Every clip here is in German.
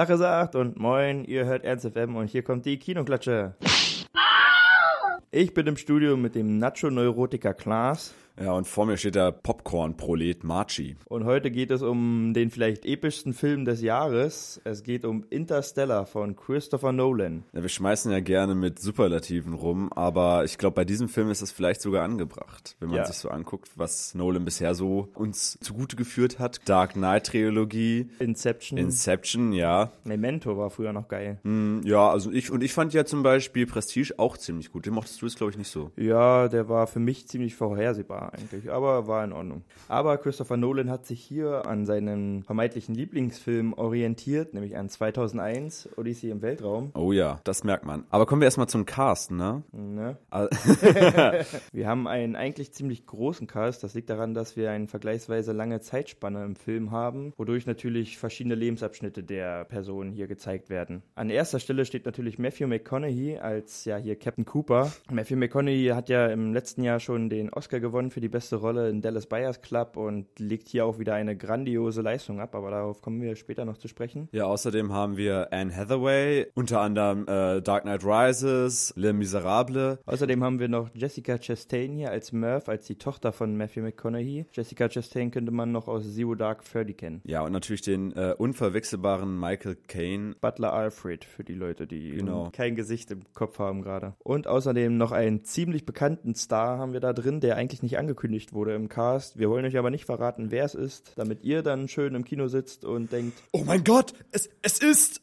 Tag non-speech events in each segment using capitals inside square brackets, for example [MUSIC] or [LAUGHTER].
Tag gesagt und moin, ihr hört Ernst FM und hier kommt die Kinoklatsche. Ich bin im Studio mit dem Nacho-Neurotiker Klaas. Ja, und vor mir steht der Popcorn-Prolet Marchi. Und heute geht es um den vielleicht epischsten Film des Jahres. Es geht um Interstellar von Christopher Nolan. Ja, wir schmeißen ja gerne mit Superlativen rum, aber ich glaube, bei diesem Film ist es vielleicht sogar angebracht, wenn man Ja. sich so anguckt, was Nolan bisher so uns zugute geführt hat. Dark Knight-Trilogie, Inception. Inception, ja. Memento war früher noch geil. Hm, Ja, also ich, und ich fand ja zum Beispiel Prestige auch ziemlich gut. Den mochtest du es, glaube ich, nicht so. Ja, der war für mich ziemlich vorhersehbar eigentlich, aber war in Ordnung. Aber Christopher Nolan hat sich hier an seinen vermeintlichen Lieblingsfilm orientiert, nämlich an 2001, Odyssey im Weltraum. Oh ja, das merkt man. Aber kommen wir erstmal zum Cast, ne? Ne? Al- [LAUGHS] [LAUGHS] Wir haben einen eigentlich ziemlich großen Cast. Das liegt daran, dass wir eine vergleichsweise lange Zeitspanne im Film haben, wodurch natürlich verschiedene Lebensabschnitte der Person hier gezeigt werden. An erster Stelle steht natürlich Matthew McConaughey als ja hier Captain Cooper. Matthew McConaughey hat ja im letzten Jahr schon den Oscar gewonnen für die beste Rolle in Dallas Buyers Club und legt hier auch wieder eine grandiose Leistung ab, aber darauf kommen wir später noch zu sprechen. Ja, außerdem haben wir Anne Hathaway, unter anderem äh, Dark Knight Rises, Le Miserable. Außerdem haben wir noch Jessica Chastain hier als Murph, als die Tochter von Matthew McConaughey. Jessica Chastain könnte man noch aus Zero Dark Thirty kennen. Ja, und natürlich den äh, unverwechselbaren Michael Caine. Butler Alfred für die Leute, die Genau. kein Gesicht im Kopf haben gerade. Und außerdem noch einen ziemlich bekannten Star haben wir da drin, der eigentlich nicht angekündigt wurde im Cast. Wir wollen euch aber nicht verraten, wer es ist, damit ihr dann schön im Kino sitzt und denkt, Oh mein Gott, es, es ist!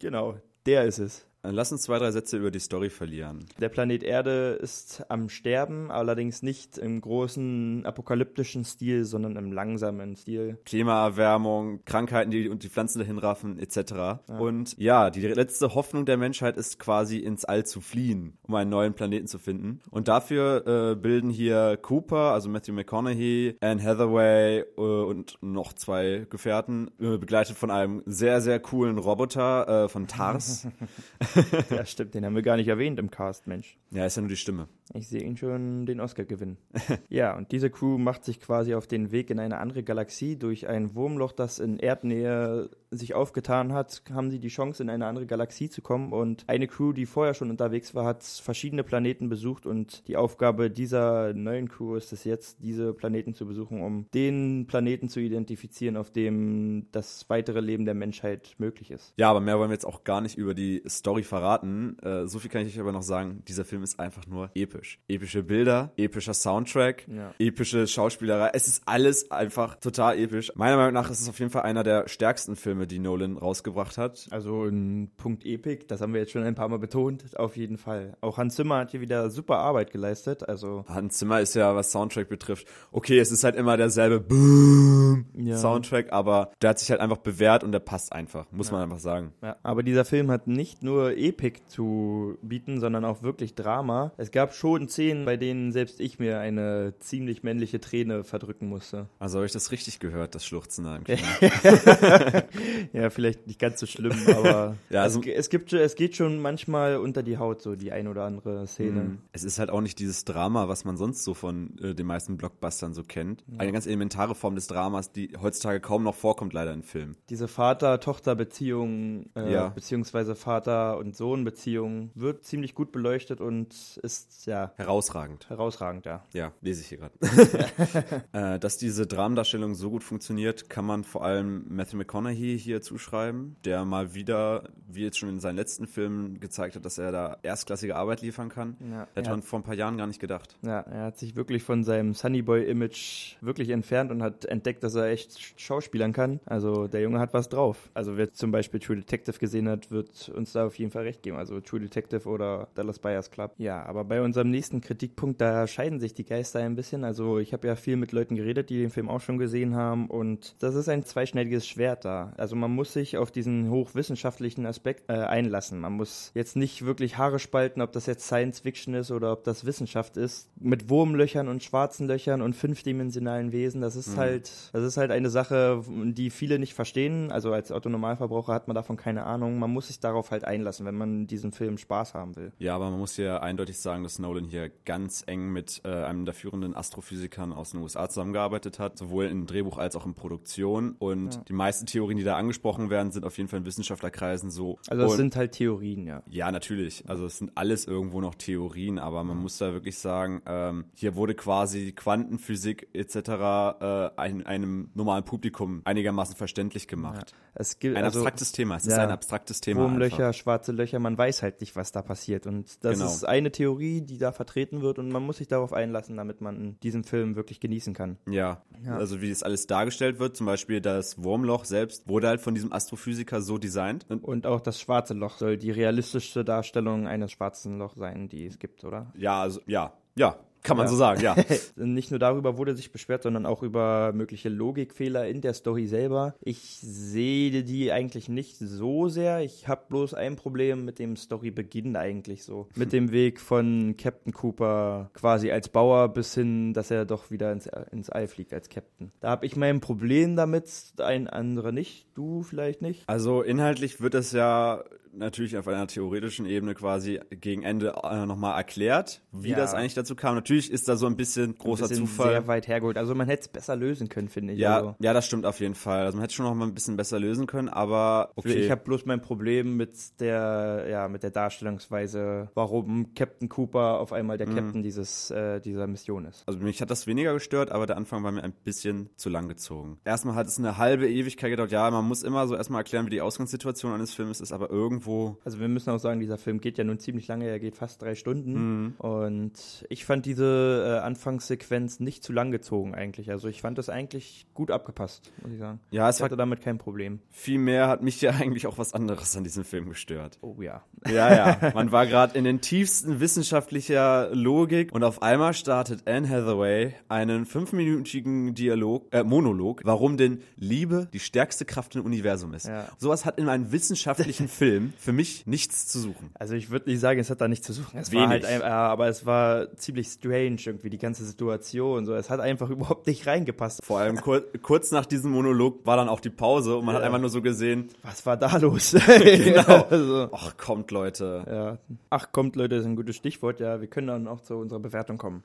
genau, der ist es. Äh, Lass uns zwei, drei Sätze über die Story verlieren. Der Planet Erde ist am Sterben, allerdings nicht im großen apokalyptischen Stil, sondern im langsamen Stil. Klimaerwärmung, Krankheiten, die und die Pflanzen dahin raffen, etc. Und ja, die letzte Hoffnung der Menschheit ist quasi ins All zu fliehen, um einen neuen Planeten zu finden. Und dafür äh, bilden hier Cooper, also Matthew McConaughey, Anne Hathaway äh, und noch zwei Gefährten, äh, begleitet von einem sehr, sehr coolen Roboter äh, von Tars. [LAUGHS] Ja, stimmt, den haben wir gar nicht erwähnt im Cast, Mensch. ja, ist ja nur die Stimme. Ich sehe ihn schon den Oscar gewinnen. [LAUGHS] ja, und diese Crew macht sich quasi auf den Weg in eine andere Galaxie. Durch ein Wurmloch, das in Erdnähe sich aufgetan hat, haben sie die Chance, in eine andere Galaxie zu kommen. Und eine Crew, die vorher schon unterwegs war, hat verschiedene Planeten besucht. Und die Aufgabe dieser neuen Crew ist es jetzt, diese Planeten zu besuchen, um den Planeten zu identifizieren, auf dem das weitere Leben der Menschheit möglich ist. Ja, aber mehr wollen wir jetzt auch gar nicht über die Story verraten. Äh, so viel kann ich euch aber noch sagen. Dieser Film ist einfach nur episch. Epische Bilder, epischer Soundtrack, Ja. epische Schauspielerei. Es ist alles einfach total episch. Meiner Meinung nach ist es auf jeden Fall einer der stärksten Filme, die Nolan rausgebracht hat. Also ein Punkt Epic, das haben wir jetzt schon ein paar Mal betont, auf jeden Fall. Auch Hans Zimmer hat hier wieder super Arbeit geleistet, also Hans Zimmer ist ja, was Soundtrack betrifft, okay, es ist halt immer derselbe Boom Ja. Soundtrack, aber der hat sich halt einfach bewährt und der passt einfach, muss man einfach sagen. ja. Aber dieser Film hat nicht nur Epic zu bieten, sondern auch wirklich Drama. Es gab schon Szenen, bei denen selbst ich mir eine ziemlich männliche Träne verdrücken musste. Also habe ich das richtig gehört, das Schluchzen da im Kino. [LAUGHS] Ja, vielleicht nicht ganz so schlimm, [LAUGHS] aber Ja, also- es, es gibt es geht schon manchmal unter die Haut so die ein oder andere Szene. Es ist halt auch nicht dieses Drama, was man sonst so von äh, den meisten Blockbustern so kennt. Eine ganz elementare Form des Dramas, die heutzutage kaum noch vorkommt, leider in Filmen. Diese Vater-Tochter-Beziehung, äh, Ja. beziehungsweise Vater- und Sohn-Beziehung wird ziemlich gut beleuchtet und ist ja Herausragend. herausragend, ja. Ja, lese ich hier gerade. [LAUGHS] äh, dass diese Dramendarstellung so gut funktioniert, kann man vor allem Matthew McConaughey hier zuschreiben, der mal wieder, wie jetzt schon in seinen letzten Filmen gezeigt hat, dass er da erstklassige Arbeit liefern kann. Ja, Hätte ja. man vor ein paar Jahren gar nicht gedacht. Ja, er hat sich wirklich von seinem Sunnyboy-Image wirklich entfernt und hat entdeckt, dass er echt schauspielern kann. Also der Junge hat was drauf. Also wer zum Beispiel True Detective gesehen hat, wird uns da auf jeden Fall recht geben. Also True Detective oder Dallas Buyers Club. Ja, aber bei unserem nächsten Kritikpunkt, da scheiden sich die Geister ein bisschen. Also ich habe ja viel mit Leuten geredet, die den Film auch schon gesehen haben und das ist ein zweischneidiges Schwert da. Also man muss sich auf diesen hochwissenschaftlichen Aspekt äh, einlassen. Man muss jetzt nicht wirklich Haare spalten, ob das jetzt Science Fiction ist oder ob das Wissenschaft ist. Mit Wurmlöchern und schwarzen Löchern und fünfdimensionalen Wesen, das ist halt, das ist halt eine Sache, die viele nicht verstehen. Also als Autonormalverbraucher hat man davon keine Ahnung. Man muss sich darauf halt einlassen, wenn man diesen Film Spaß haben will. Ja, aber man muss ja eindeutig sagen, dass Nolan hier ganz eng mit äh, einem der führenden Astrophysikern aus den USA zusammengearbeitet hat, sowohl im Drehbuch als auch in Produktion. Und die meisten Theorien, die da angesprochen werden, sind auf jeden Fall in Wissenschaftlerkreisen so. Also es sind halt Theorien, ja. ja, natürlich. Also es sind alles irgendwo noch Theorien, aber man muss da wirklich sagen, ähm, hier wurde quasi Quantenphysik etc. Äh, ein, einem normalen Publikum einigermaßen verständlich gemacht. Es gibt Ein also, abstraktes Thema. Es ist ja, ein abstraktes Thema. Wurmlöcher, schwarze Löcher, man weiß halt nicht, was da passiert. Und das Genau. ist eine Theorie, die da vertreten wird und man muss sich darauf einlassen, damit man diesen Film wirklich genießen kann. Ja. Ja. also wie das alles dargestellt wird, zum Beispiel das Wurmloch selbst wurde halt von diesem Astrophysiker so designt. Und Und auch das schwarze Loch soll die realistischste Darstellung eines schwarzen Lochs sein, die es gibt, oder? ja, also ja, ja, kann man Ja. so sagen, ja. [LAUGHS] Nicht nur darüber wurde sich beschwert, sondern auch über mögliche Logikfehler in der Story selber. Ich sehe die eigentlich nicht so sehr. Ich habe bloß ein Problem mit dem Storybeginn eigentlich so. [LAUGHS] Mit dem Weg von Captain Cooper quasi als Bauer bis hin, dass er doch wieder ins, ins All fliegt als Captain. Da habe ich mein Problem damit, ein anderer nicht. Du vielleicht nicht? Also inhaltlich wird es ja natürlich auf einer theoretischen Ebene quasi gegen Ende äh, nochmal erklärt, wie Ja. das eigentlich dazu kam. Natürlich ist da so ein bisschen großer Ein bisschen Zufall. Sehr weit hergeholt. Also man hätte es besser lösen können, finde ich. ja, Also. ja, das stimmt auf jeden Fall. Also man hätte schon noch mal ein bisschen besser lösen können, aber okay. Ich habe bloß mein Problem mit der, ja, mit der Darstellungsweise, warum Captain Cooper auf einmal Mhm. der Captain dieses, äh, dieser Mission ist. also mich hat das weniger gestört, aber der Anfang war mir ein bisschen zu lang gezogen. Erstmal hat es eine halbe Ewigkeit gedauert. Ja, man muss immer so erstmal erklären, wie die Ausgangssituation eines Films ist, aber irgendwo Also wir müssen auch sagen, dieser Film geht ja nun ziemlich lange, er geht fast drei Stunden. Mhm. Und ich fand diese äh, Anfangssequenz nicht zu lang gezogen eigentlich. Also ich fand das eigentlich gut abgepasst, muss ich sagen. Ja, es ich hatte damit kein Problem. viel mehr hat mich ja [LAUGHS] eigentlich auch was anderes an diesem Film gestört. Oh ja. Ja, ja. [LAUGHS] Man war gerade in den tiefsten wissenschaftlicher Logik und auf einmal startet Anne Hathaway einen fünfminütigen Dialog, äh, Monolog, warum denn Liebe die stärkste Kraft im Universum ist. Ja. Sowas hat in einem wissenschaftlichen Film für mich nichts zu suchen. Also ich würde nicht sagen, es hat da nichts zu suchen. Es Wenig. war halt ein, aber es war ziemlich strange irgendwie die ganze Situation. So, es hat einfach [LAUGHS] überhaupt nicht reingepasst. Vor allem kur kurz nach diesem Monolog war dann auch die Pause und man hat Ja. einfach nur so gesehen, Was war da los? [LAUGHS] [LAUGHS] Genau. also, ach kommt Leute. ja. Ach, kommt, Leute, ist ein gutes Stichwort. Ja, wir können dann auch zu unserer Bewertung kommen.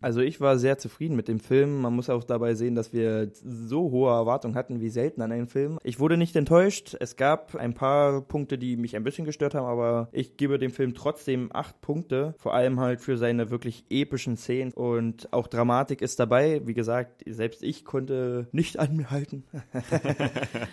Also ich war sehr zufrieden mit dem Film. Man muss auch dabei sehen, dass wir so hohe Erwartungen hatten wie selten an einen Film. Ich wurde nicht enttäuscht. Es gab ein paar Punkte, die mich ein bisschen gestört haben, aber ich gebe dem Film trotzdem acht Punkte. Vor allem halt für seine wirklich epischen Szenen und auch Dramatik ist dabei. Wie gesagt, selbst ich konnte nicht an mir halten. [LAUGHS]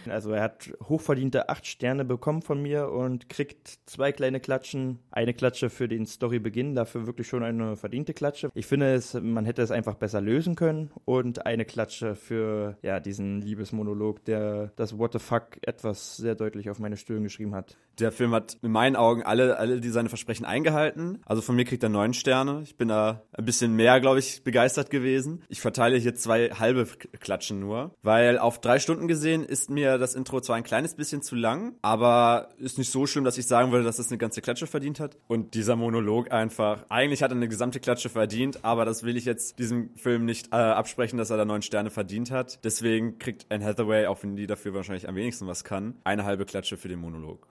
Also er hat hochverdiente acht Sterne bekommen von mir und kriegt zwei kleine Klatschen. Eine Klatsche für den Storybeginn, dafür wirklich schon eine verdiente Klatsche. Ich finde es, man hätte es einfach besser lösen können und eine Klatsche für ja diesen Liebesmonolog, der das What the fuck etwas sehr deutlich auf meine Stirn geschrieben hat. Der Film hat in meinen Augen alle, alle die seine Versprechen eingehalten. Also von mir kriegt er neun Sterne. Ich bin da ein bisschen mehr, glaube ich, begeistert gewesen. Ich verteile hier zwei halbe Klatschen nur, weil auf drei Stunden gesehen ist mir das Intro zwar ein kleines bisschen zu lang, aber ist nicht so schlimm, dass ich sagen würde, dass es eine ganze Klatsche verdient hat. Und dieser Monolog einfach, eigentlich hat er eine gesamte Klatsche verdient, aber das will ich jetzt diesem Film nicht äh, absprechen, dass er da neun Sterne verdient hat. Deswegen kriegt Anne Hathaway, auch wenn die dafür wahrscheinlich am wenigsten was kann, eine halbe Klatsche für den Monolog.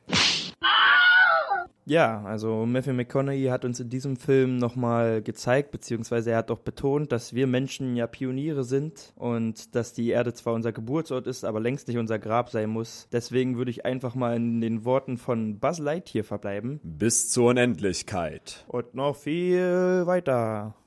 Ja, also Matthew McConaughey hat uns in diesem Film nochmal gezeigt, beziehungsweise er hat auch betont, dass wir Menschen ja Pioniere sind und dass die Erde zwar unser Geburtsort ist, aber längst nicht unser Grab sein muss. Deswegen würde ich einfach mal in den Worten von Buzz Lightyear verbleiben Bis zur Unendlichkeit. und noch viel weiter.